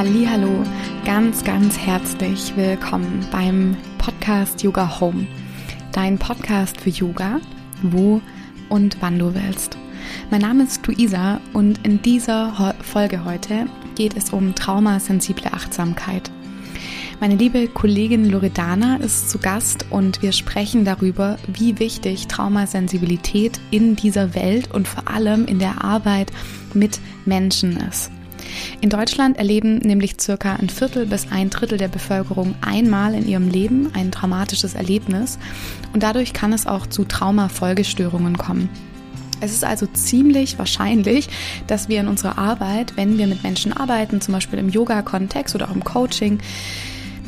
Hallo, ganz ganz herzlich willkommen beim Podcast Yoga Home. Dein Podcast für Yoga, wo und wann du willst. Mein Name ist Luisa und in dieser Folge heute geht es um traumasensible Achtsamkeit. Meine liebe Kollegin Loredana ist zu Gast und wir sprechen darüber, wie wichtig Traumasensibilität in dieser Welt und vor allem in der Arbeit mit Menschen ist. In Deutschland erleben nämlich circa ein Viertel bis ein Drittel der Bevölkerung einmal in ihrem Leben ein traumatisches Erlebnis und dadurch kann es auch zu Traumafolgestörungen kommen. Es ist also ziemlich wahrscheinlich, dass wir in unserer Arbeit, wenn wir mit Menschen arbeiten, zum Beispiel im Yoga-Kontext oder auch im Coaching,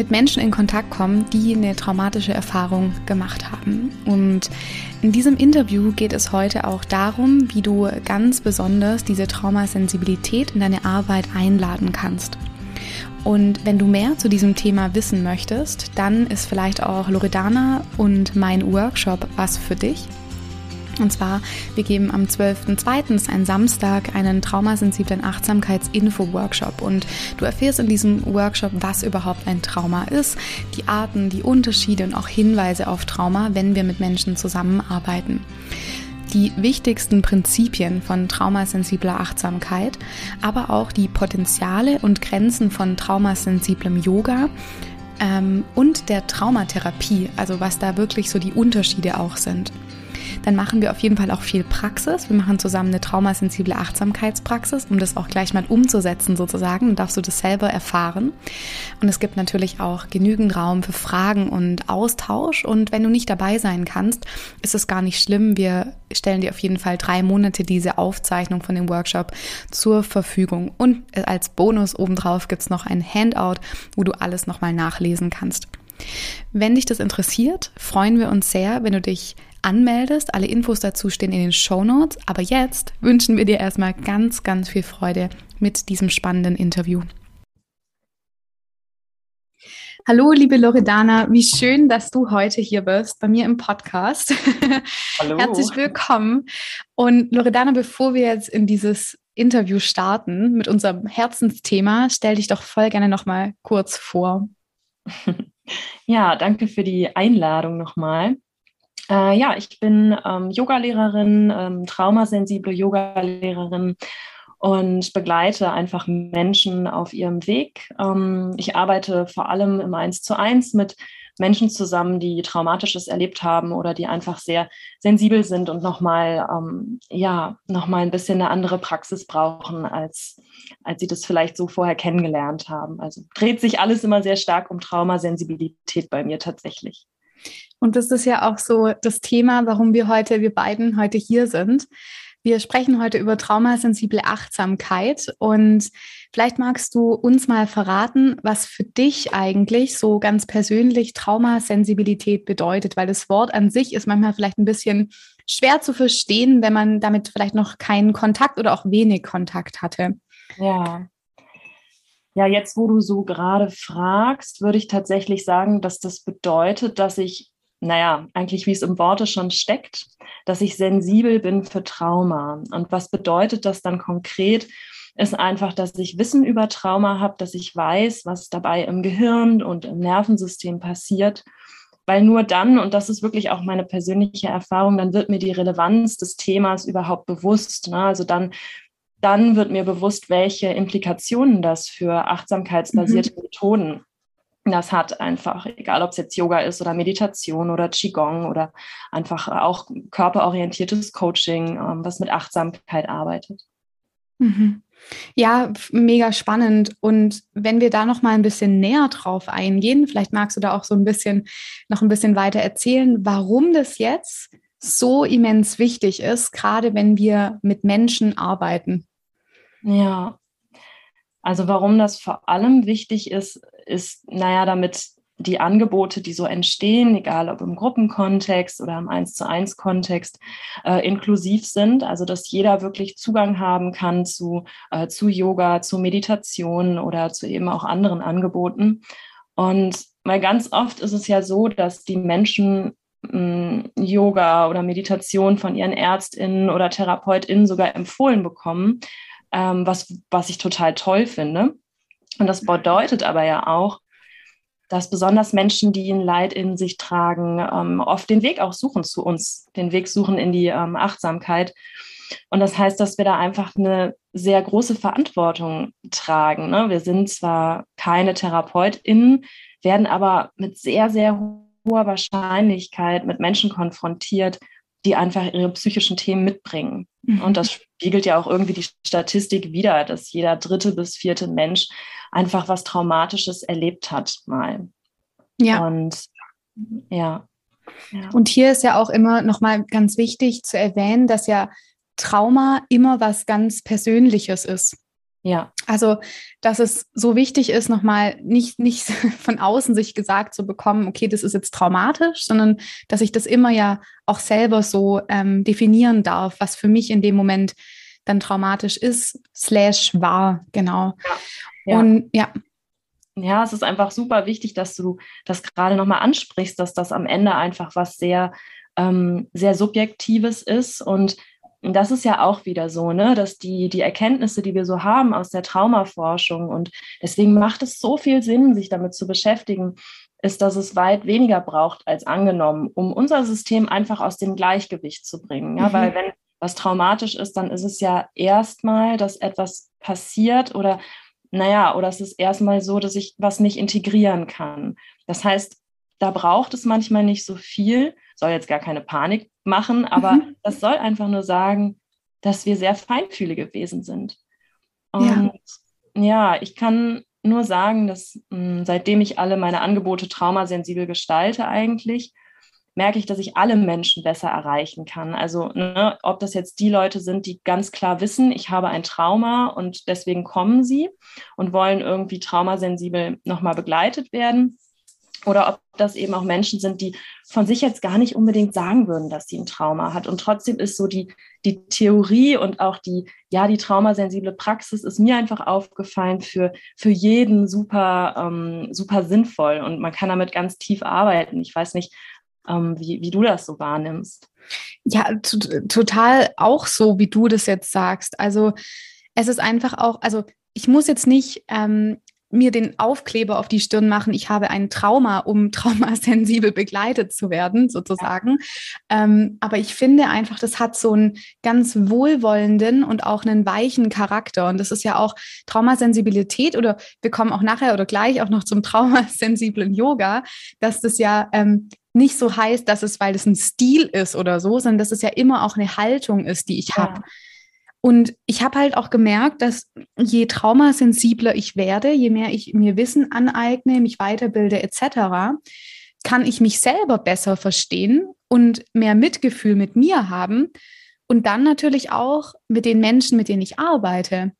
mit Menschen in Kontakt kommen, die eine traumatische Erfahrung gemacht haben. Und in diesem Interview geht es heute auch darum, wie du ganz besonders diese Traumasensibilität in deine Arbeit einladen kannst. Und wenn du mehr zu diesem Thema wissen möchtest, dann ist vielleicht auch Loredana und mein Workshop was für dich. Und zwar, wir geben am 12.02., ein Samstag, einen traumasensiblen Achtsamkeits-Info-Workshop. Und du erfährst in diesem Workshop, was überhaupt ein Trauma ist, die Arten, die Unterschiede und auch Hinweise auf Trauma, wenn wir mit Menschen zusammenarbeiten die wichtigsten Prinzipien von traumasensibler Achtsamkeit, aber auch die Potenziale und Grenzen von traumasensiblem Yoga ähm, und der Traumatherapie, also was da wirklich so die Unterschiede auch sind dann machen wir auf jeden Fall auch viel Praxis. Wir machen zusammen eine traumasensible Achtsamkeitspraxis, um das auch gleich mal umzusetzen sozusagen. Dann darfst du das selber erfahren. Und es gibt natürlich auch genügend Raum für Fragen und Austausch. Und wenn du nicht dabei sein kannst, ist es gar nicht schlimm. Wir stellen dir auf jeden Fall drei Monate diese Aufzeichnung von dem Workshop zur Verfügung. Und als Bonus obendrauf gibt's noch ein Handout, wo du alles nochmal nachlesen kannst. Wenn dich das interessiert, freuen wir uns sehr, wenn du dich anmeldest. Alle Infos dazu stehen in den Show Notes. Aber jetzt wünschen wir dir erstmal ganz, ganz viel Freude mit diesem spannenden Interview. Hallo, liebe Loredana, wie schön, dass du heute hier bist bei mir im Podcast. Hallo. Herzlich willkommen. Und Loredana, bevor wir jetzt in dieses Interview starten mit unserem Herzensthema, stell dich doch voll gerne noch mal kurz vor. Ja, danke für die Einladung nochmal. Äh, ja, ich bin ähm, Yogalehrerin, ähm, traumasensible Yogalehrerin und begleite einfach Menschen auf ihrem Weg. Ähm, ich arbeite vor allem im Eins zu eins mit Menschen zusammen, die Traumatisches erlebt haben oder die einfach sehr sensibel sind und nochmal, ähm, ja, nochmal ein bisschen eine andere Praxis brauchen, als, als sie das vielleicht so vorher kennengelernt haben. Also dreht sich alles immer sehr stark um Traumasensibilität bei mir tatsächlich. Und das ist ja auch so das Thema, warum wir heute, wir beiden heute hier sind. Wir sprechen heute über traumasensible Achtsamkeit und vielleicht magst du uns mal verraten, was für dich eigentlich so ganz persönlich Traumasensibilität bedeutet, weil das Wort an sich ist manchmal vielleicht ein bisschen schwer zu verstehen, wenn man damit vielleicht noch keinen Kontakt oder auch wenig Kontakt hatte. Ja. Ja, jetzt wo du so gerade fragst, würde ich tatsächlich sagen, dass das bedeutet, dass ich naja, eigentlich wie es im Worte schon steckt, dass ich sensibel bin für Trauma. Und was bedeutet das dann konkret? Ist einfach, dass ich Wissen über Trauma habe, dass ich weiß, was dabei im Gehirn und im Nervensystem passiert. Weil nur dann, und das ist wirklich auch meine persönliche Erfahrung, dann wird mir die Relevanz des Themas überhaupt bewusst. Ne? Also dann, dann wird mir bewusst, welche Implikationen das für achtsamkeitsbasierte mhm. Methoden das hat einfach, egal ob es jetzt Yoga ist oder Meditation oder Qigong oder einfach auch körperorientiertes Coaching, ähm, was mit Achtsamkeit arbeitet. Mhm. Ja, mega spannend. Und wenn wir da noch mal ein bisschen näher drauf eingehen, vielleicht magst du da auch so ein bisschen noch ein bisschen weiter erzählen, warum das jetzt so immens wichtig ist, gerade wenn wir mit Menschen arbeiten. Ja, also warum das vor allem wichtig ist, ist, naja, damit die Angebote, die so entstehen, egal ob im Gruppenkontext oder im Eins zu eins Kontext, äh, inklusiv sind. Also dass jeder wirklich Zugang haben kann zu, äh, zu Yoga, zu Meditation oder zu eben auch anderen Angeboten. Und weil ganz oft ist es ja so, dass die Menschen mh, Yoga oder Meditation von ihren Ärztinnen oder Therapeutinnen sogar empfohlen bekommen, ähm, was, was ich total toll finde. Und das bedeutet aber ja auch, dass besonders Menschen, die ein Leid in sich tragen, ähm, oft den Weg auch suchen zu uns, den Weg suchen in die ähm, Achtsamkeit. Und das heißt, dass wir da einfach eine sehr große Verantwortung tragen. Ne? Wir sind zwar keine TherapeutInnen, werden aber mit sehr, sehr hoher Wahrscheinlichkeit mit Menschen konfrontiert, die einfach ihre psychischen Themen mitbringen. Mhm. Und das spiegelt ja auch irgendwie die Statistik wider, dass jeder dritte bis vierte Mensch einfach was Traumatisches erlebt hat mal. Ja. Und ja. ja. Und hier ist ja auch immer nochmal ganz wichtig zu erwähnen, dass ja Trauma immer was ganz Persönliches ist. Ja. Also, dass es so wichtig ist, nochmal nicht, nicht von außen sich gesagt zu bekommen, okay, das ist jetzt traumatisch, sondern dass ich das immer ja auch selber so ähm, definieren darf, was für mich in dem Moment dann traumatisch ist, slash war, genau. Ja. Und ja. Ja, es ist einfach super wichtig, dass du das gerade nochmal ansprichst, dass das am Ende einfach was sehr, ähm, sehr Subjektives ist. Und das ist ja auch wieder so, ne, dass die, die Erkenntnisse, die wir so haben aus der Traumaforschung und deswegen macht es so viel Sinn, sich damit zu beschäftigen, ist, dass es weit weniger braucht als angenommen, um unser System einfach aus dem Gleichgewicht zu bringen. Ja, mhm. weil wenn was traumatisch ist, dann ist es ja erstmal, dass etwas passiert oder naja, oder es ist erstmal so, dass ich was nicht integrieren kann. Das heißt, da braucht es manchmal nicht so viel, soll jetzt gar keine Panik machen, aber mhm. das soll einfach nur sagen, dass wir sehr feinfühlig gewesen sind. Und ja, ja ich kann nur sagen, dass mh, hm, seitdem ich alle meine Angebote traumasensibel gestalte eigentlich, merke ich, dass ich alle Menschen besser erreichen kann. Also ne, ob das jetzt die Leute sind, die ganz klar wissen, ich habe ein Trauma und deswegen kommen sie und wollen irgendwie traumasensibel nochmal begleitet werden. Oder ob das eben auch Menschen sind, die von sich jetzt gar nicht unbedingt sagen würden, dass sie ein Trauma hat. Und trotzdem ist so die, die Theorie und auch die, ja, die traumasensible Praxis ist mir einfach aufgefallen für, für jeden super, ähm, super sinnvoll. Und man kann damit ganz tief arbeiten. Ich weiß nicht, ähm, wie, wie du das so wahrnimmst. Ja, total auch so, wie du das jetzt sagst. Also es ist einfach auch, also ich muss jetzt nicht ähm, mir den Aufkleber auf die Stirn machen, ich habe ein Trauma, um traumasensibel begleitet zu werden, sozusagen. Ja. Ähm, aber ich finde einfach, das hat so einen ganz wohlwollenden und auch einen weichen Charakter. Und das ist ja auch Traumasensibilität oder wir kommen auch nachher oder gleich auch noch zum traumasensiblen Yoga, dass das ja ähm, nicht so heißt, dass es, weil es ein Stil ist oder so, sondern dass es ja immer auch eine Haltung ist, die ich ja. habe. Und ich habe halt auch gemerkt, dass je traumasensibler ich werde, je mehr ich mir Wissen aneigne, mich weiterbilde etc., kann ich mich selber besser verstehen und mehr Mitgefühl mit mir haben und dann natürlich auch mit den Menschen, mit denen ich arbeite.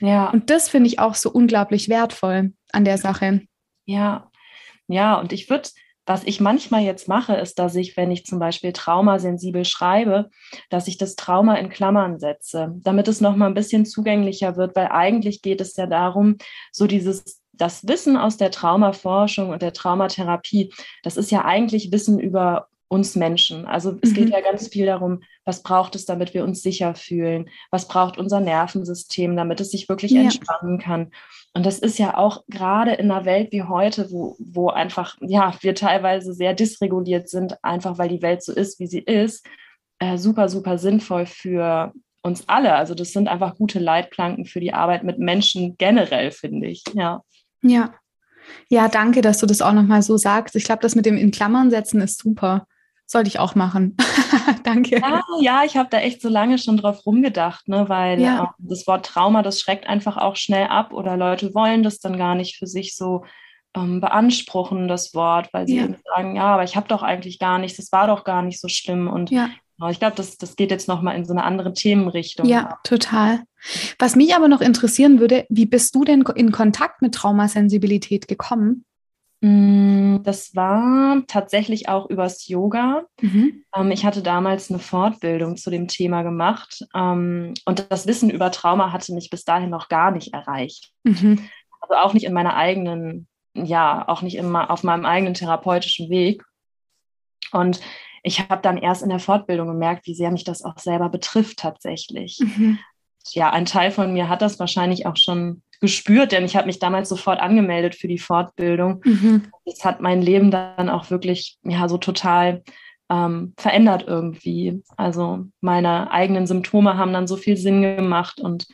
Ja. Und das finde ich auch so unglaublich wertvoll an der Sache. Ja, ja, und ich würde was ich manchmal jetzt mache, ist, dass ich, wenn ich zum Beispiel traumasensibel schreibe, dass ich das Trauma in Klammern setze, damit es nochmal ein bisschen zugänglicher wird, weil eigentlich geht es ja darum, so dieses das Wissen aus der Traumaforschung und der Traumatherapie, das ist ja eigentlich Wissen über uns Menschen. Also es mhm. geht ja ganz viel darum, was braucht es, damit wir uns sicher fühlen? Was braucht unser Nervensystem, damit es sich wirklich ja. entspannen kann? Und das ist ja auch gerade in einer Welt wie heute, wo, wo einfach, ja, wir teilweise sehr dysreguliert sind, einfach weil die Welt so ist, wie sie ist, äh, super, super sinnvoll für uns alle. Also das sind einfach gute Leitplanken für die Arbeit mit Menschen generell, finde ich. Ja. Ja. Ja, danke, dass du das auch nochmal so sagst. Ich glaube, das mit dem in Klammern setzen ist super. Sollte ich auch machen. Danke. Ja, ja ich habe da echt so lange schon drauf rumgedacht, ne, weil ja. äh, das Wort Trauma, das schreckt einfach auch schnell ab oder Leute wollen das dann gar nicht für sich so ähm, beanspruchen, das Wort, weil sie ja. sagen, ja, aber ich habe doch eigentlich gar nichts, das war doch gar nicht so schlimm. Und ja. genau, ich glaube, das, das geht jetzt nochmal in so eine andere Themenrichtung. Ja, total. Was mich aber noch interessieren würde, wie bist du denn in Kontakt mit Traumasensibilität gekommen? Mm, das war tatsächlich auch übers Yoga. Mhm. Ähm, ich hatte damals eine Fortbildung zu dem Thema gemacht ähm, und das Wissen über Trauma hatte mich bis dahin noch gar nicht erreicht. Mhm. Also auch nicht in meiner eigenen, ja, auch nicht immer auf meinem eigenen therapeutischen Weg. Und ich habe dann erst in der Fortbildung gemerkt, wie sehr mich das auch selber betrifft tatsächlich. Mhm. Ja, ein Teil von mir hat das wahrscheinlich auch schon gespürt, denn ich habe mich damals sofort angemeldet für die Fortbildung. Mhm. Das hat mein Leben dann auch wirklich ja so total ähm, verändert irgendwie. Also meine eigenen Symptome haben dann so viel Sinn gemacht und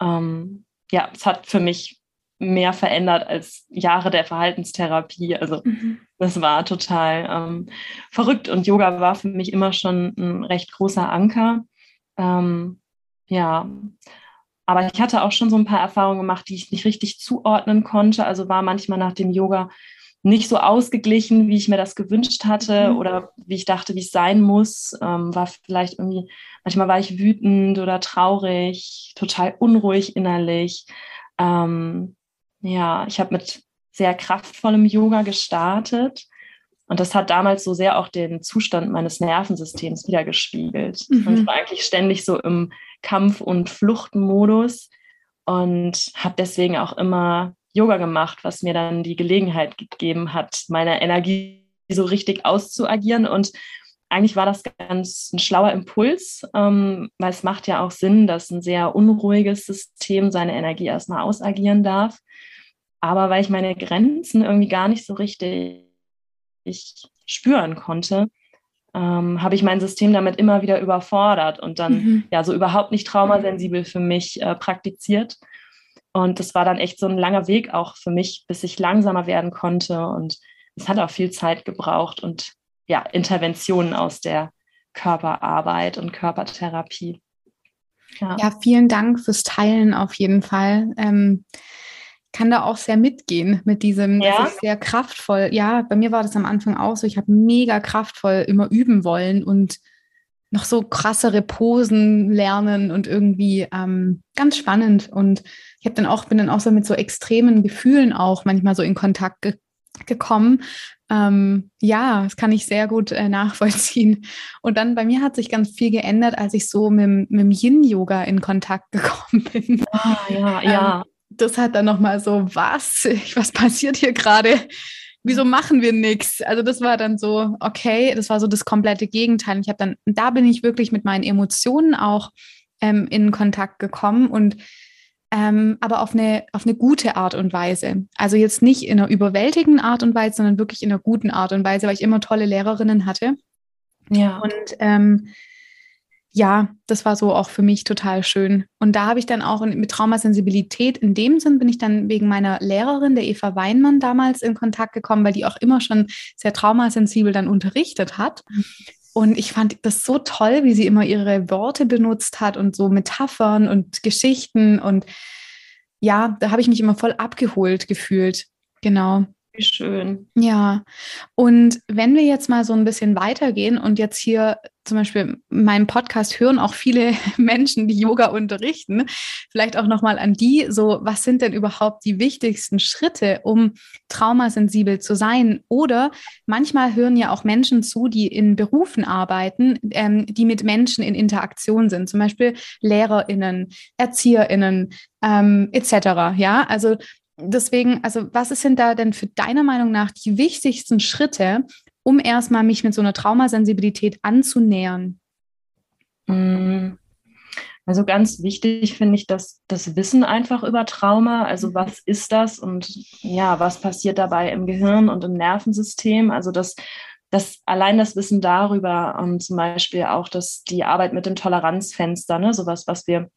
ähm, ja, es hat für mich mehr verändert als Jahre der Verhaltenstherapie. Also mhm. das war total ähm, verrückt und Yoga war für mich immer schon ein recht großer Anker. Ähm, ja, aber ich hatte auch schon so ein paar Erfahrungen gemacht, die ich nicht richtig zuordnen konnte. Also war manchmal nach dem Yoga nicht so ausgeglichen, wie ich mir das gewünscht hatte mhm. oder wie ich dachte, wie es sein muss. Ähm, war vielleicht irgendwie, manchmal war ich wütend oder traurig, total unruhig innerlich. Ähm, ja, ich habe mit sehr kraftvollem Yoga gestartet. Und das hat damals so sehr auch den Zustand meines Nervensystems wiedergespiegelt. Mhm. Und ich war eigentlich ständig so im Kampf- und Fluchtmodus und habe deswegen auch immer Yoga gemacht, was mir dann die Gelegenheit gegeben hat, meine Energie so richtig auszuagieren. Und eigentlich war das ganz ein schlauer Impuls, ähm, weil es macht ja auch Sinn, dass ein sehr unruhiges System seine Energie erstmal ausagieren darf. Aber weil ich meine Grenzen irgendwie gar nicht so richtig spüren konnte, ähm, habe ich mein System damit immer wieder überfordert und dann mhm. ja so überhaupt nicht traumasensibel für mich äh, praktiziert. Und das war dann echt so ein langer Weg auch für mich, bis ich langsamer werden konnte. Und es hat auch viel Zeit gebraucht und ja, Interventionen aus der Körperarbeit und Körpertherapie. Ja. ja vielen Dank fürs Teilen auf jeden Fall. Ähm, kann da auch sehr mitgehen mit diesem, ja. das ist sehr kraftvoll. Ja, bei mir war das am Anfang auch so. Ich habe mega kraftvoll immer üben wollen und noch so krassere Posen lernen und irgendwie ähm, ganz spannend. Und ich habe dann auch, bin dann auch so mit so extremen Gefühlen auch manchmal so in Kontakt ge gekommen. Ähm, ja, das kann ich sehr gut äh, nachvollziehen. Und dann bei mir hat sich ganz viel geändert, als ich so mit, mit dem Yin-Yoga in Kontakt gekommen bin. Ah, ja, ja. Ähm, das hat dann nochmal so, was? Was passiert hier gerade? wieso machen wir nichts? Also das war dann so, okay, das war so das komplette Gegenteil. Ich habe dann, da bin ich wirklich mit meinen Emotionen auch ähm, in Kontakt gekommen und ähm, aber auf eine, auf eine gute Art und Weise. Also jetzt nicht in einer überwältigenden Art und Weise, sondern wirklich in einer guten Art und Weise, weil ich immer tolle Lehrerinnen hatte. Ja. Und ähm, ja, das war so auch für mich total schön. Und da habe ich dann auch mit Traumasensibilität in dem Sinn bin ich dann wegen meiner Lehrerin, der Eva Weinmann, damals in Kontakt gekommen, weil die auch immer schon sehr traumasensibel dann unterrichtet hat. Und ich fand das so toll, wie sie immer ihre Worte benutzt hat und so Metaphern und Geschichten. Und ja, da habe ich mich immer voll abgeholt gefühlt. Genau. Wie schön. Ja, und wenn wir jetzt mal so ein bisschen weitergehen und jetzt hier zum Beispiel meinen Podcast hören auch viele Menschen, die Yoga unterrichten, vielleicht auch nochmal an die, so was sind denn überhaupt die wichtigsten Schritte, um traumasensibel zu sein? Oder manchmal hören ja auch Menschen zu, die in Berufen arbeiten, ähm, die mit Menschen in Interaktion sind, zum Beispiel LehrerInnen, ErzieherInnen ähm, etc. Ja, also deswegen, also was sind da denn für deiner Meinung nach die wichtigsten Schritte, um erstmal mich mit so einer Traumasensibilität anzunähern? Mm. Also ganz wichtig finde ich, dass das Wissen einfach über Trauma, also mhm. was ist das und ja, was passiert dabei im Gehirn und im Nervensystem, also das das allein das Wissen darüber, um, ähm, zum Beispiel auch dass die Arbeit mit dem Toleranzfenster, ne, sowas, was wir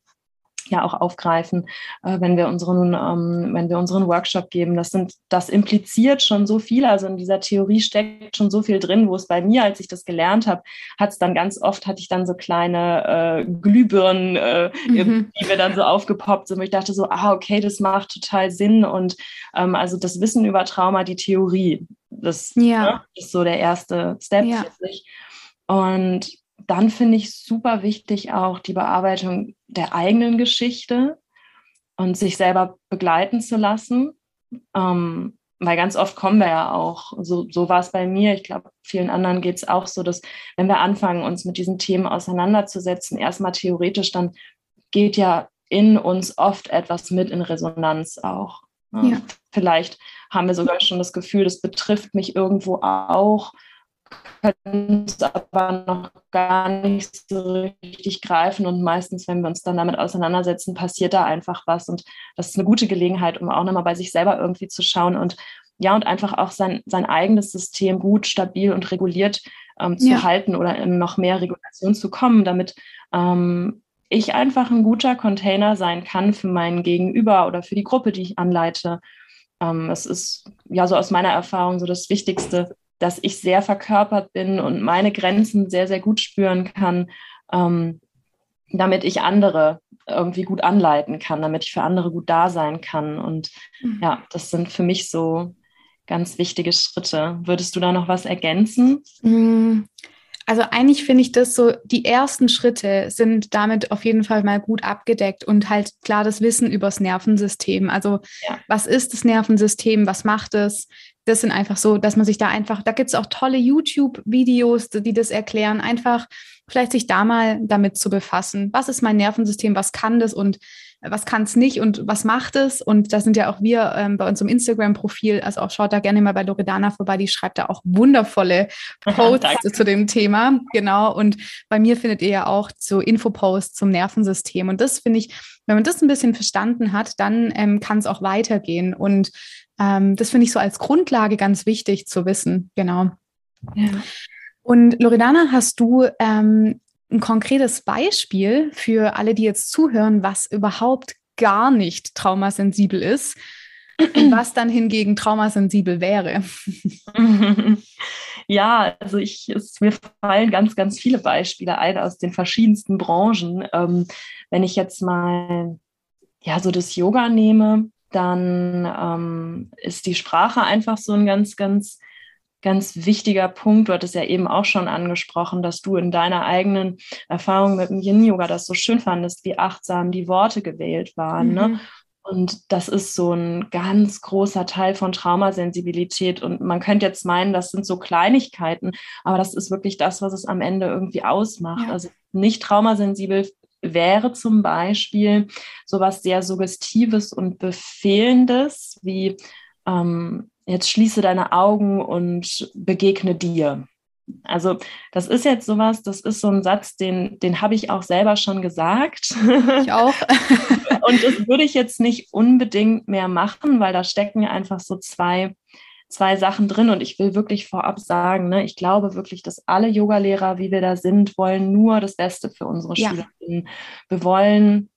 ja auch aufgreifen, äh, wenn wir unseren, ähm, wenn wir unseren Workshop geben. Das sind, das impliziert schon so viel. Also in dieser Theorie steckt schon so viel drin, wo es bei mir, als ich das gelernt habe, hat es dann ganz oft hatte ich dann so kleine äh, Glühbirnen, äh, mhm. die mir dann so aufgepoppt sind. Und ich dachte so, ah, okay, das macht total Sinn. Und ähm, also das Wissen über Trauma, die Theorie, das ja. ne, ist so der erste Step ja. für sich. Und dann finde ich super wichtig auch die Bearbeitung der eigenen Geschichte und sich selber begleiten zu lassen. Ähm, weil ganz oft kommen wir ja auch, so, so war es bei mir, ich glaube, vielen anderen geht es auch so, dass wenn wir anfangen, uns mit diesen Themen auseinanderzusetzen, erstmal theoretisch, dann geht ja in uns oft etwas mit in Resonanz auch. Ja. Vielleicht haben wir sogar schon das Gefühl, das betrifft mich irgendwo auch können es aber noch gar nicht so richtig greifen. Und meistens, wenn wir uns dann damit auseinandersetzen, passiert da einfach was. Und das ist eine gute Gelegenheit, um auch nochmal bei sich selber irgendwie zu schauen und ja, und einfach auch sein, sein eigenes System gut, stabil und reguliert ähm, zu ja. halten oder in noch mehr Regulation zu kommen, damit ähm, ich einfach ein guter Container sein kann für meinen Gegenüber oder für die Gruppe, die ich anleite. Ähm, es ist ja so aus meiner Erfahrung so das Wichtigste, dass ich sehr verkörpert bin und meine Grenzen sehr, sehr gut spüren kann, ähm, damit ich andere irgendwie gut anleiten kann, damit ich für andere gut da sein kann. Und mhm. ja, das sind für mich so ganz wichtige Schritte. Würdest du da noch was ergänzen? Mhm. Also eigentlich finde ich das so, die ersten Schritte sind damit auf jeden Fall mal gut abgedeckt und halt klar das Wissen übers Nervensystem. Also ja. was ist das Nervensystem, was macht es? Das sind einfach so, dass man sich da einfach, da gibt es auch tolle YouTube-Videos, die das erklären, einfach vielleicht sich da mal damit zu befassen. Was ist mein Nervensystem, was kann das und was kann es nicht und was macht es? Und da sind ja auch wir ähm, bei unserem Instagram-Profil, also auch schaut da gerne mal bei Loredana vorbei, die schreibt da auch wundervolle Posts zu dem Thema. Genau. Und bei mir findet ihr ja auch so Infoposts zum Nervensystem. Und das finde ich, wenn man das ein bisschen verstanden hat, dann ähm, kann es auch weitergehen. Und ähm, das finde ich so als Grundlage ganz wichtig zu wissen. Genau. Ja. Und Loredana, hast du ähm, ein konkretes Beispiel für alle, die jetzt zuhören, was überhaupt gar nicht traumasensibel ist und was dann hingegen traumasensibel wäre? Ja, also ich, es, mir fallen ganz, ganz viele Beispiele ein aus den verschiedensten Branchen. Ähm, wenn ich jetzt mal ja so das Yoga nehme, dann ähm, ist die Sprache einfach so ein ganz, ganz ganz wichtiger Punkt. Du hattest ja eben auch schon angesprochen, dass du in deiner eigenen Erfahrung mit dem Yin-Yoga das so schön fandest, wie achtsam die Worte gewählt waren. Ne? Mhm. Ne? Und das ist so ein ganz großer Teil von Traumasensibilität. Und man könnte jetzt meinen, das sind so Kleinigkeiten, aber das ist wirklich das, was es am Ende irgendwie ausmacht. Ja. Also nicht traumasensibel wäre zum Beispiel sowas sehr Suggestives und Befehlendes wie ähm, jetzt schließe deine Augen und begegne dir. Also das ist jetzt sowas, das ist so ein Satz, den, den habe ich auch selber schon gesagt. Ich auch. und das würde ich jetzt nicht unbedingt mehr machen, weil da stecken einfach so zwei, zwei Sachen drin. Und ich will wirklich vorab sagen, ne, ich glaube wirklich, dass alle Yogalehrer, wie wir da sind, wollen nur das Beste für unsere ja. Schülerinnen. Wir wollen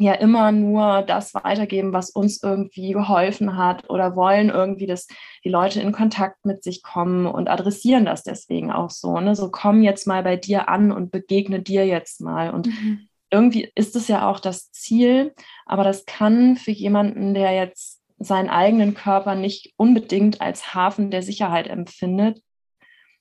ja immer nur das weitergeben, was uns irgendwie geholfen hat oder wollen irgendwie, dass die Leute in Kontakt mit sich kommen und adressieren das deswegen auch so. Ne? So komm jetzt mal bei dir an und begegne dir jetzt mal. Und mhm. irgendwie ist es ja auch das Ziel, aber das kann für jemanden, der jetzt seinen eigenen Körper nicht unbedingt als Hafen der Sicherheit empfindet,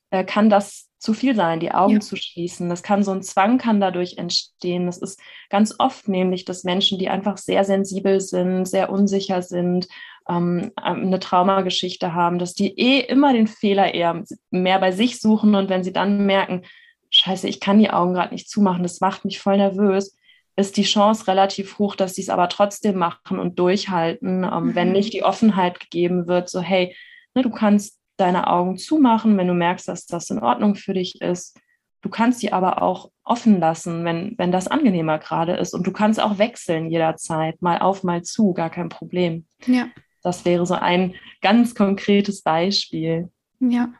äh, kann das zu viel sein, die Augen ja. zu schließen. Das kann so ein Zwang kann dadurch entstehen. Das ist ganz oft nämlich, dass Menschen, die einfach sehr sensibel sind, sehr unsicher sind, ähm, eine Traumageschichte haben, dass die eh immer den Fehler eher mehr bei sich suchen und wenn sie dann merken, scheiße, ich kann die Augen gerade nicht zumachen, das macht mich voll nervös, ist die Chance relativ hoch, dass sie es aber trotzdem machen und durchhalten, ähm, mhm. wenn nicht die Offenheit gegeben wird, so hey, ne, du kannst deine Augen zumachen, wenn du merkst, dass das in Ordnung für dich ist. Du kannst sie aber auch offen lassen, wenn, wenn das angenehmer gerade ist. Und du kannst auch wechseln jederzeit, mal auf, mal zu, gar kein Problem. Ja. Das wäre so ein ganz konkretes Beispiel. Ja.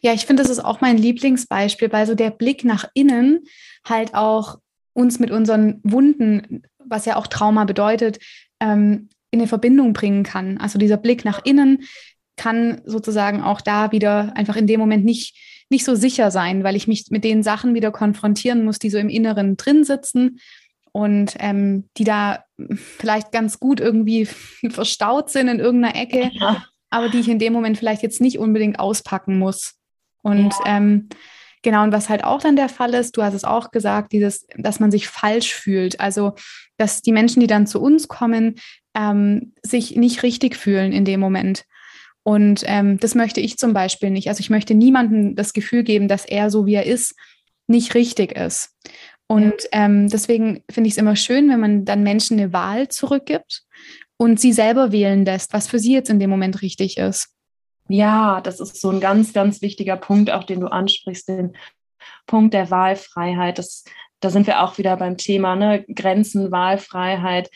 Ja, ich finde, das ist auch mein Lieblingsbeispiel, weil so der Blick nach innen halt auch uns mit unseren Wunden, was ja auch Trauma bedeutet, ähm, in eine Verbindung bringen kann. Also dieser Blick nach innen, kann sozusagen auch da wieder einfach in dem Moment nicht, nicht so sicher sein, weil ich mich mit den Sachen wieder konfrontieren muss, die so im Inneren drin sitzen und ähm, die da vielleicht ganz gut irgendwie verstaut sind in irgendeiner Ecke, ja. aber die ich in dem Moment vielleicht jetzt nicht unbedingt auspacken muss. Und ja. ähm, genau, und was halt auch dann der Fall ist, du hast es auch gesagt, dieses, dass man sich falsch fühlt. Also, dass die Menschen, die dann zu uns kommen, ähm, sich nicht richtig fühlen in dem Moment. Und ähm, das möchte ich zum Beispiel nicht. Also ich möchte niemandem das Gefühl geben, dass er so wie er ist, nicht richtig ist. Und ähm, deswegen finde ich es immer schön, wenn man dann Menschen eine Wahl zurückgibt und sie selber wählen lässt, was für sie jetzt in dem Moment richtig ist. Ja, das ist so ein ganz, ganz wichtiger Punkt, auch den du ansprichst, den Punkt der Wahlfreiheit. Das, da sind wir auch wieder beim Thema ne? Grenzen, Wahlfreiheit,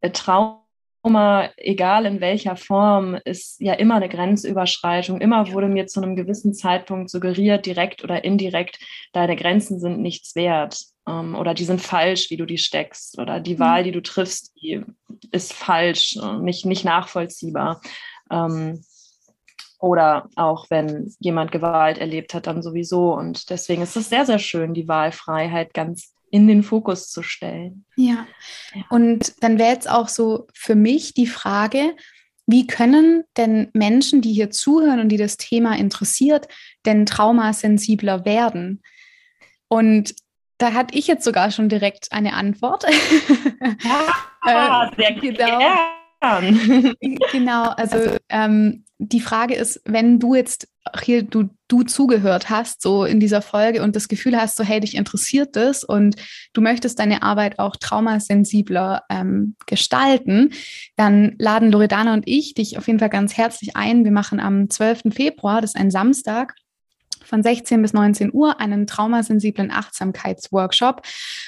äh, Trauma, egal in welcher Form, ist ja immer eine Grenzüberschreitung. Immer wurde mir zu einem gewissen Zeitpunkt suggeriert, direkt oder indirekt, deine Grenzen sind nichts wert ähm, oder die sind falsch, wie du die steckst oder die mhm. Wahl, die du triffst, die ist falsch, äh, nicht, nicht nachvollziehbar. Ähm, oder auch wenn jemand Gewalt erlebt hat, dann sowieso. Und deswegen ist es sehr, sehr schön, die Wahlfreiheit ganz in den Fokus zu stellen. Ja. ja. Und dann wäre jetzt auch so für mich die Frage, wie können denn Menschen, die hier zuhören und die das Thema interessiert, denn traumasensibler werden? Und da hatte ich jetzt sogar schon direkt eine Antwort. Ja, sehr genau. genau, also ähm, die Frage ist, wenn du jetzt hier du, du zugehört hast, so in dieser Folge und das Gefühl hast, so hey, dich interessiert das und du möchtest deine Arbeit auch traumasensibler ähm, gestalten, dann laden Loredana und ich dich auf jeden Fall ganz herzlich ein. Wir machen am 12. Februar, das ist ein Samstag, von 16 bis 19 Uhr einen traumasensiblen Achtsamkeitsworkshop,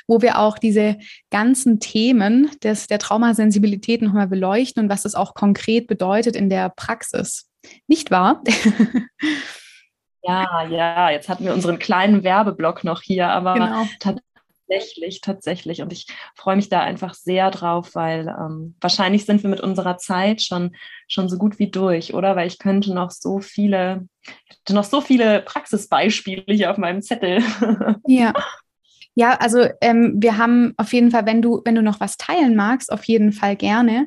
wo wir auch diese ganzen Themen des, der Traumasensibilität nochmal beleuchten und was das auch konkret bedeutet in der Praxis. Nicht wahr? Ja, ja, jetzt hatten wir unseren kleinen Werbeblock noch hier, aber genau. Tatsächlich, tatsächlich. Und ich freue mich da einfach sehr drauf, weil ähm, wahrscheinlich sind wir mit unserer Zeit schon, schon so gut wie durch, oder? Weil ich könnte noch so viele noch so viele Praxisbeispiele hier auf meinem Zettel. Ja. Ja, also ähm, wir haben auf jeden Fall, wenn du, wenn du noch was teilen magst, auf jeden Fall gerne.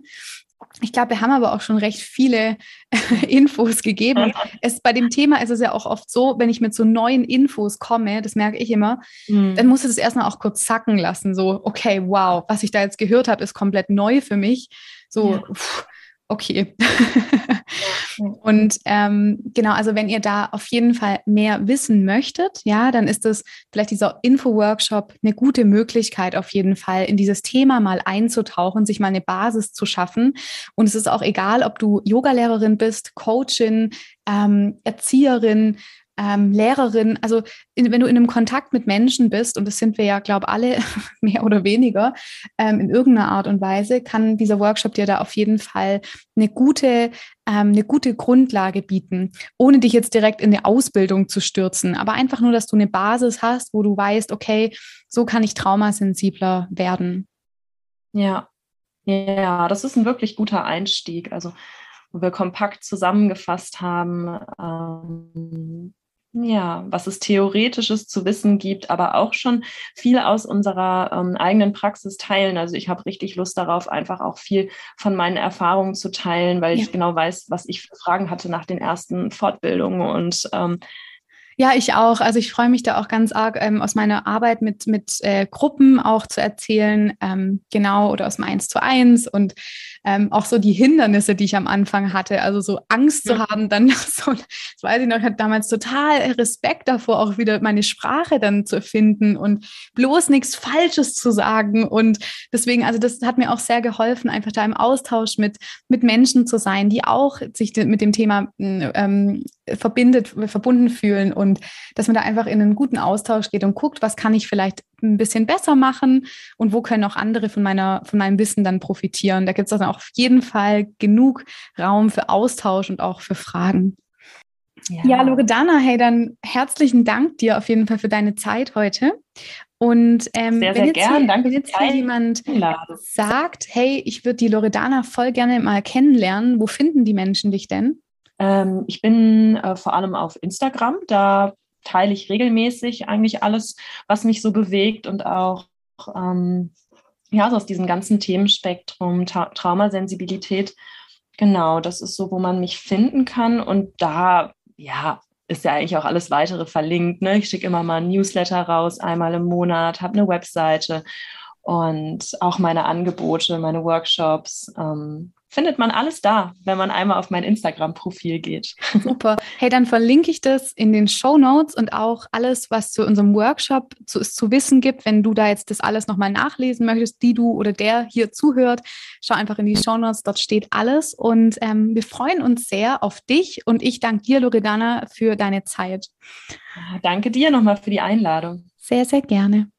Ich glaube, wir haben aber auch schon recht viele Infos gegeben. Es, bei dem Thema ist es ja auch oft so, wenn ich mit so neuen Infos komme, das merke ich immer, mhm. dann muss es erstmal auch kurz sacken lassen. So, okay, wow, was ich da jetzt gehört habe, ist komplett neu für mich. So, ja. pff, okay. und ähm, genau, also wenn ihr da auf jeden Fall mehr wissen möchtet, ja, dann ist das vielleicht dieser Info-Workshop eine gute Möglichkeit, auf jeden Fall in dieses Thema mal einzutauchen, sich mal eine Basis zu schaffen. Und es ist auch egal, ob du Yogalehrerin bist, Coachin, ähm, Erzieherin, ähm, Lehrerin, also in, wenn du in einem Kontakt mit Menschen bist, und das sind wir ja, glaube alle mehr oder weniger, ähm, in irgendeiner Art und Weise, kann dieser Workshop dir da auf jeden Fall eine gute, ähm, eine gute Grundlage bieten, ohne dich jetzt direkt in eine Ausbildung zu stürzen, aber einfach nur, dass du eine Basis hast, wo du weißt, okay, so kann ich traumasensibler werden. Ja, ja, das ist ein wirklich guter Einstieg. Also wo wir kompakt zusammengefasst haben, ähm, ja, was es theoretisches zu wissen gibt, aber auch schon viel aus unserer ähm, eigenen Praxis teilen. Also ich habe richtig Lust darauf, einfach auch viel von meinen Erfahrungen zu teilen, weil ja. ich genau weiß, was ich für Fragen hatte nach den ersten Fortbildungen und ähm, ja, ich auch. Also ich freue mich da auch ganz arg ähm, aus meiner Arbeit mit, mit äh, Gruppen auch zu erzählen, ähm, genau, oder aus dem Eins zu eins und ähm, auch so die Hindernisse, die ich am Anfang hatte, also so Angst ja. zu haben, dann so, das weiß ich noch, ich hatte damals total Respekt davor, auch wieder meine Sprache dann zu finden und bloß nichts Falsches zu sagen. Und deswegen, also das hat mir auch sehr geholfen, einfach da im Austausch mit, mit Menschen zu sein, die auch sich mit dem Thema ähm, verbindet, verbunden fühlen und dass man da einfach in einen guten Austausch geht und guckt, was kann ich vielleicht ein bisschen besser machen und wo können auch andere von meiner, von meinem Wissen dann profitieren. Da gibt es also auf jeden Fall genug Raum für Austausch und auch für Fragen. Ja. ja, Loredana, hey, dann herzlichen Dank dir auf jeden Fall für deine Zeit heute. Und ähm, sehr, wenn, jetzt gern. Hier, wenn jetzt hier jemand sagt, hey, ich würde die Loredana voll gerne mal kennenlernen, wo finden die Menschen dich denn? Ähm, ich bin äh, vor allem auf Instagram. Da teile ich regelmäßig eigentlich alles, was mich so bewegt und auch ähm, ja, so aus diesem ganzen Themenspektrum Ta Traumasensibilität. Genau, das ist so, wo man mich finden kann. Und da, ja, ist ja eigentlich auch alles weitere verlinkt. Ne? Ich schicke immer mal ein Newsletter raus, einmal im Monat, habe eine Webseite und auch meine Angebote, meine Workshops. Ähm, findet man alles da, wenn man einmal auf mein Instagram-Profil geht. Super. Hey, dann verlinke ich das in den Show Notes und auch alles, was zu unserem Workshop zu, zu wissen gibt. Wenn du da jetzt das alles nochmal nachlesen möchtest, die du oder der hier zuhört, schau einfach in die Show Notes. Dort steht alles. Und ähm, wir freuen uns sehr auf dich und ich danke dir, Loredana, für deine Zeit. Danke dir nochmal für die Einladung. Sehr, sehr gerne.